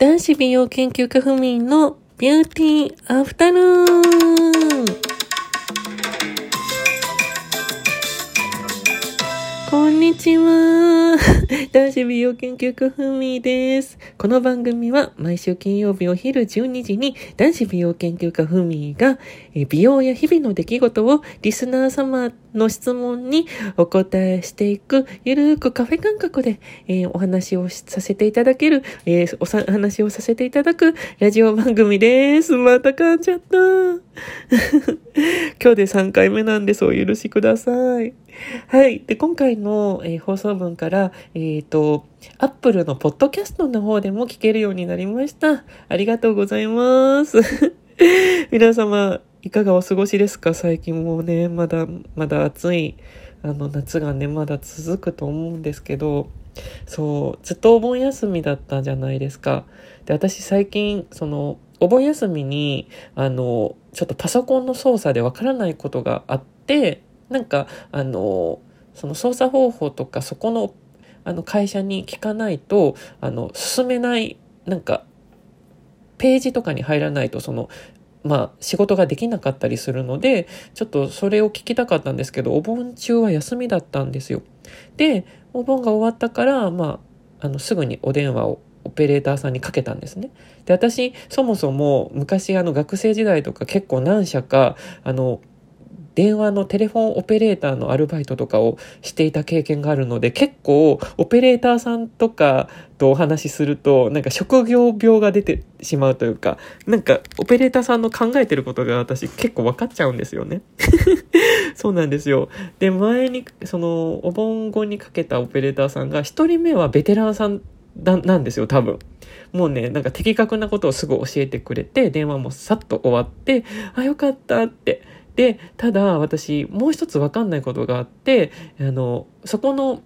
男子美容研究家ふみんのビューティーアフタヌーンこんにちは。男子美容研究家ふみです。この番組は毎週金曜日お昼12時に男子美容研究家ふみが美容や日々の出来事をリスナー様の質問にお答えしていくゆるーくカフェ感覚で、えー、お話をさせていただける、えー、お話をさせていただくラジオ番組です。また噛んじゃった。今日で3回目なんです。お許しください。はい。で、今回の、えー、放送文から、えっ、ー、と、アップルのポッドキャストの方でも聞けるようになりました。ありがとうございます。皆様、いかがお過ごしですか？最近もね、まだ、まだ暑い、あの、夏がね、まだ続くと思うんですけど、そう、ずっとお盆休みだったじゃないですか。で、私最近、その、お盆休みに、あの、ちょっとパソコンの操作でわからないことがあって、なんか、あの、その操作方法とか、そこの、あの、会社に聞かないと、あの、進めない、なんか、ページとかに入らないと、その、まあ、仕事ができなかったりするので、ちょっとそれを聞きたかったんですけど、お盆中は休みだったんですよ。で、お盆が終わったから、まあ、あの、すぐにお電話をオペレーターさんにかけたんですね。で、私、そもそも昔あの学生時代とか結構何社か、あの、電話のテレフォンオペレーターのアルバイトとかをしていた経験があるので、結構オペレーターさんとかとお話しすると、なんか職業病が出てしまうというか、なんかオペレーターさんの考えてることが私結構分かっちゃうんですよね。そうなんですよ。で、前に、その、お盆後にかけたオペレーターさんが、一人目はベテランさんなんですよ、多分。もうね、なんか的確なことをすぐ教えてくれて、電話もさっと終わって、あ、よかったって。で、ただ私、もう一つわかんないことがあって、あの、そこの、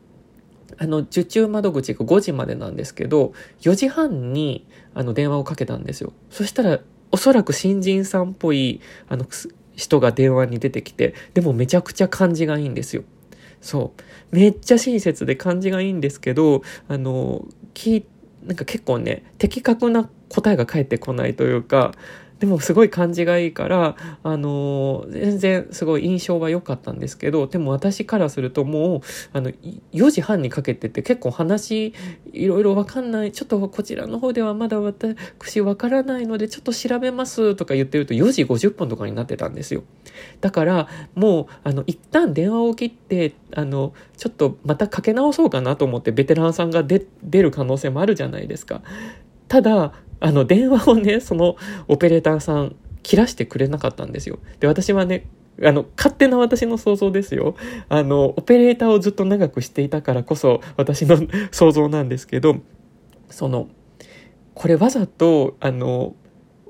あの、受注窓口が5時までなんですけど、4時半に、あの、電話をかけたんですよ。そしたら、おそらく新人さんっぽい、あの、人が電話に出てきて、でもめちゃくちゃ感じがいいんですよ。そう。めっちゃ親切で感じがいいんですけど、あの、聞なんか結構ね、的確な答えが返ってこないというか、でもすごい感じがいいから、あの、全然すごい印象は良かったんですけど、でも私からするともう、あの、4時半にかけてて結構話、いろいろわかんない、ちょっとこちらの方ではまだ私わからないのでちょっと調べますとか言ってると4時50分とかになってたんですよ。だから、もう、あの、一旦電話を切って、あの、ちょっとまたかけ直そうかなと思ってベテランさんが出る可能性もあるじゃないですか。ただ、あの、電話をね、そのオペレーターさん切らしてくれなかったんですよ。で、私はね、あの、勝手な私の想像ですよ。あの、オペレーターをずっと長くしていたからこそ私の想像なんですけど、その、これわざと、あの、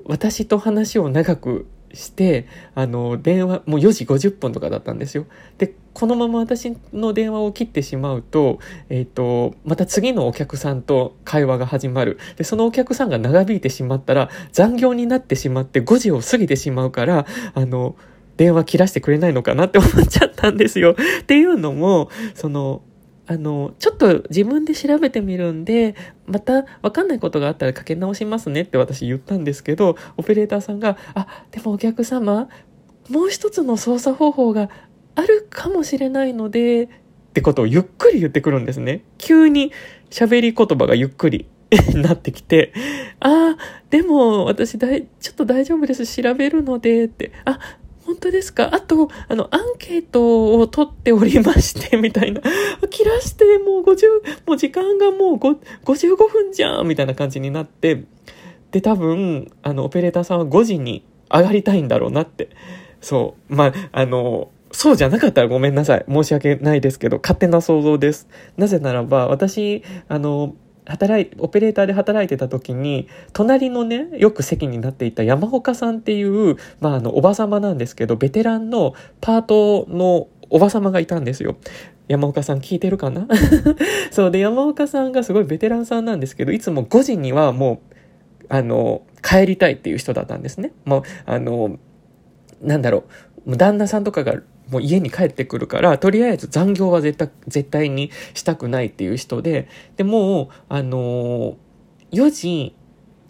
私と話を長くして、あの、電話、もう4時50分とかだったんですよ。で、このまま私の電話を切ってしまうと、えっ、ー、と、また次のお客さんと会話が始まる。で、そのお客さんが長引いてしまったら、残業になってしまって5時を過ぎてしまうから、あの、電話切らしてくれないのかなって思っちゃったんですよ。っていうのも、その、あの、ちょっと自分で調べてみるんで、またわかんないことがあったらかけ直しますねって私言ったんですけど、オペレーターさんが、あ、でもお客様、もう一つの操作方法があるかもしれないので、ってことをゆっくり言ってくるんですね。急に喋り言葉がゆっくり なってきて、ああ、でも私だい、ちょっと大丈夫です。調べるので、って。あ、本当ですか？あと、あの、アンケートを取っておりまして、みたいな。切らして、もう50、もう時間がもう55分じゃんみたいな感じになって、で、多分、あの、オペレーターさんは5時に上がりたいんだろうなって。そう。まあ、あの、そうじゃなかったらごめんなさい。申し訳ないですけど、勝手な想像です。なぜならば、私、あの、働い、オペレーターで働いてた時に、隣のね、よく席になっていた山岡さんっていう、まあ、あの、おば様なんですけど、ベテランのパートのおば様がいたんですよ。山岡さん聞いてるかな？そうで、山岡さんがすごいベテランさんなんですけど、いつも5時にはもう、あの、帰りたいっていう人だったんですね。もう、あの、なんだろう、旦那さんとかがもう家に帰ってくるから、とりあえず残業は絶対、絶対にしたくないっていう人で、で、もう、あのー、4時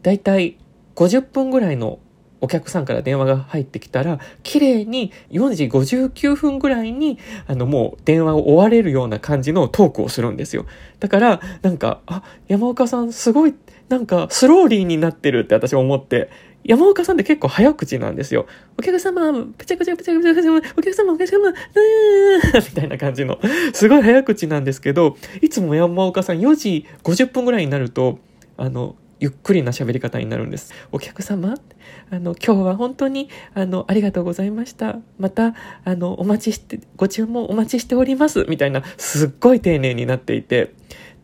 だいたい50分ぐらいのお客さんから電話が入ってきたら、綺麗に4時59分ぐらいに、あの、もう電話を終われるような感じのトークをするんですよ。だから、なんか、あ、山岡さんすごい、なんか、スローリーになってるって私思って、山岡さんって結構早口なんですよ。お客様、ぺちゃくちゃぺちゃくちゃぺちゃくちゃ、お客様、お客様、うーみたいな感じの、すごい早口なんですけど、いつも山岡さん4時50分ぐらいになると、あの、ゆっくりな喋り方になるんです。お客様、あの、今日は本当に、あの、ありがとうございました。また、あの、お待ちして、ご注文お待ちしております。みたいな、すっごい丁寧になっていて。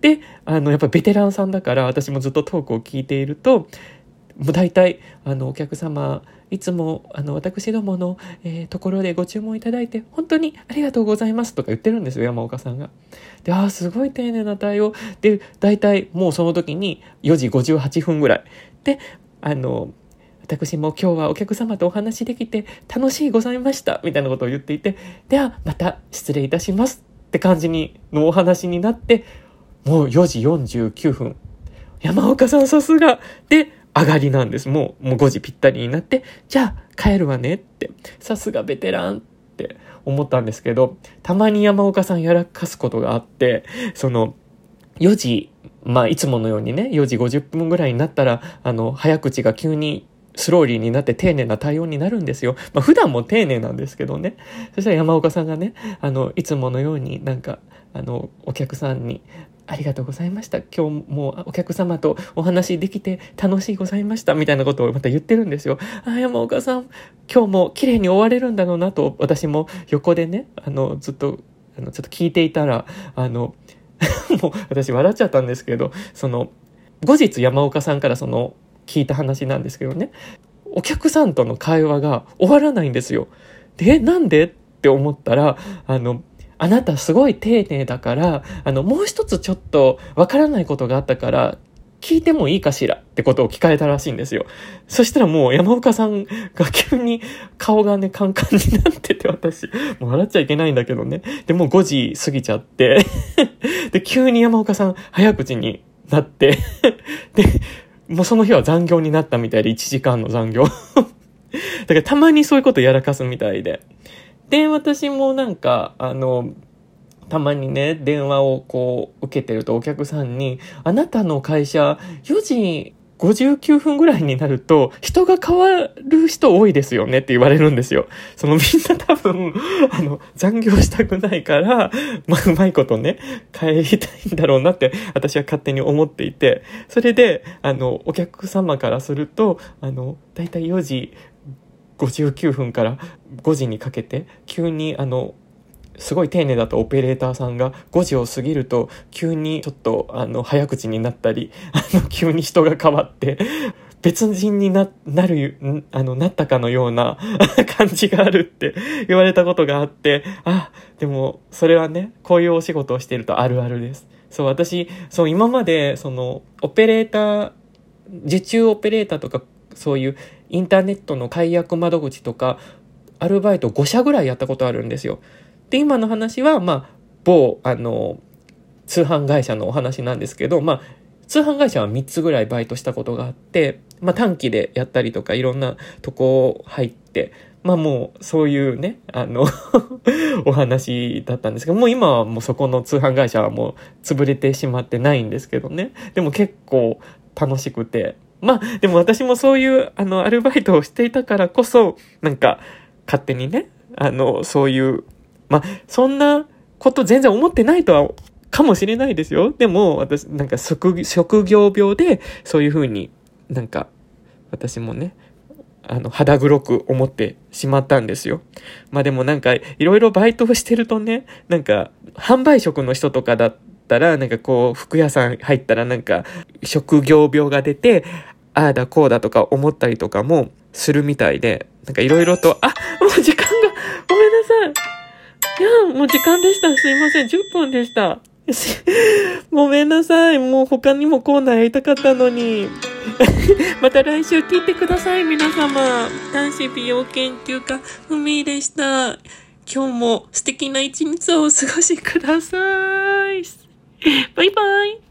で、あの、やっぱベテランさんだから、私もずっとトークを聞いていると、もう大体、あの、お客様、いつも、あの、私どもの、えー、ところでご注文いただいて、本当にありがとうございますとか言ってるんですよ、山岡さんが。で、ああ、すごい丁寧な対応。で、大体、もうその時に4時58分ぐらい。で、あの、私も今日はお客様とお話できて楽しいございました、みたいなことを言っていて、では、また失礼いたします、って感じに、のお話になって、もう4時49分。山岡さんさすが。で、上がりなんです。もう、もう5時ぴったりになって、じゃあ帰るわねって、さすがベテランって思ったんですけど、たまに山岡さんやらかすことがあって、その、4時、まあいつものようにね、4時50分ぐらいになったら、あの、早口が急にスローリーになって丁寧な対応になるんですよ。まあ普段も丁寧なんですけどね。そしたら山岡さんがね、あの、いつものようになんか、あの、お客さんに、ありがとうございました。今日もお客様とお話できて楽しいございました。みたいなことをまた言ってるんですよ。あ、山岡さん、今日も綺麗に終われるんだろうなと、私も横でね、あの、ずっと、あの、ちょっと聞いていたら、あの、もう私笑っちゃったんですけど、その、後日山岡さんからその、聞いた話なんですけどね、お客さんとの会話が終わらないんですよ。で、なんでって思ったら、あの、あなたすごい丁寧だから、あの、もう一つちょっとわからないことがあったから、聞いてもいいかしらってことを聞かれたらしいんですよ。そしたらもう山岡さんが急に顔がね、カンカンになってて私、もう笑っちゃいけないんだけどね。で、もう5時過ぎちゃって で、急に山岡さん早口になって で、もうその日は残業になったみたいで1時間の残業 だからたまにそういうことやらかすみたいで。で、私もなんか、あの、たまにね、電話をこう、受けてるとお客さんに、あなたの会社、4時59分ぐらいになると、人が変わる人多いですよねって言われるんですよ。そのみんな多分、あの、残業したくないから、まあ、うまいことね、帰りたいんだろうなって私は勝手に思っていて、それで、あの、お客様からすると、あの、だいたい4時59分から5時にかけて急にあのすごい丁寧だったオペレーターさんが5時を過ぎると急にちょっとあの早口になったりあの急に人が変わって別人にななるあのなったかのような 感じがあるって言われたことがあってあでもそれはねこういうお仕事をしてるとあるあるです。そう私そう今までそのオペレーター受注オペレーターとかそういうインターネットの解約窓口とか、アルバイト5社ぐらいやったことあるんですよ。で、今の話は、まあ、某、あの、通販会社のお話なんですけど、まあ、通販会社は3つぐらいバイトしたことがあって、まあ短期でやったりとかいろんなとこ入って、まあもうそういうね、あの お話だったんですけど、もう今はもうそこの通販会社はもう潰れてしまってないんですけどね。でも結構楽しくて、まあ、でも私もそういう、あの、アルバイトをしていたからこそ、なんか、勝手にね、あの、そういう、まあ、そんなこと全然思ってないとは、かもしれないですよ。でも、私、なんか職、業病で、そういうふうになんか、私もね、あの、肌黒く思ってしまったんですよ。まあでもなんか、いろいろバイトをしてるとね、なんか、販売職の人とかだったら、なんかこう、服屋さん入ったらなんか、職業病が出て、ああだこうだとか思ったりとかもするみたいで、なんかいろいろと、あ、もう時間が、ごめんなさい。いや、もう時間でした。すいません。10分でした。ごめんなさい。もう他にもコーナーやりたかったのに。また来週聞いてください、皆様。男子美容研究家、ふみでした。今日も素敵な一日をお過ごしください。バイバイ。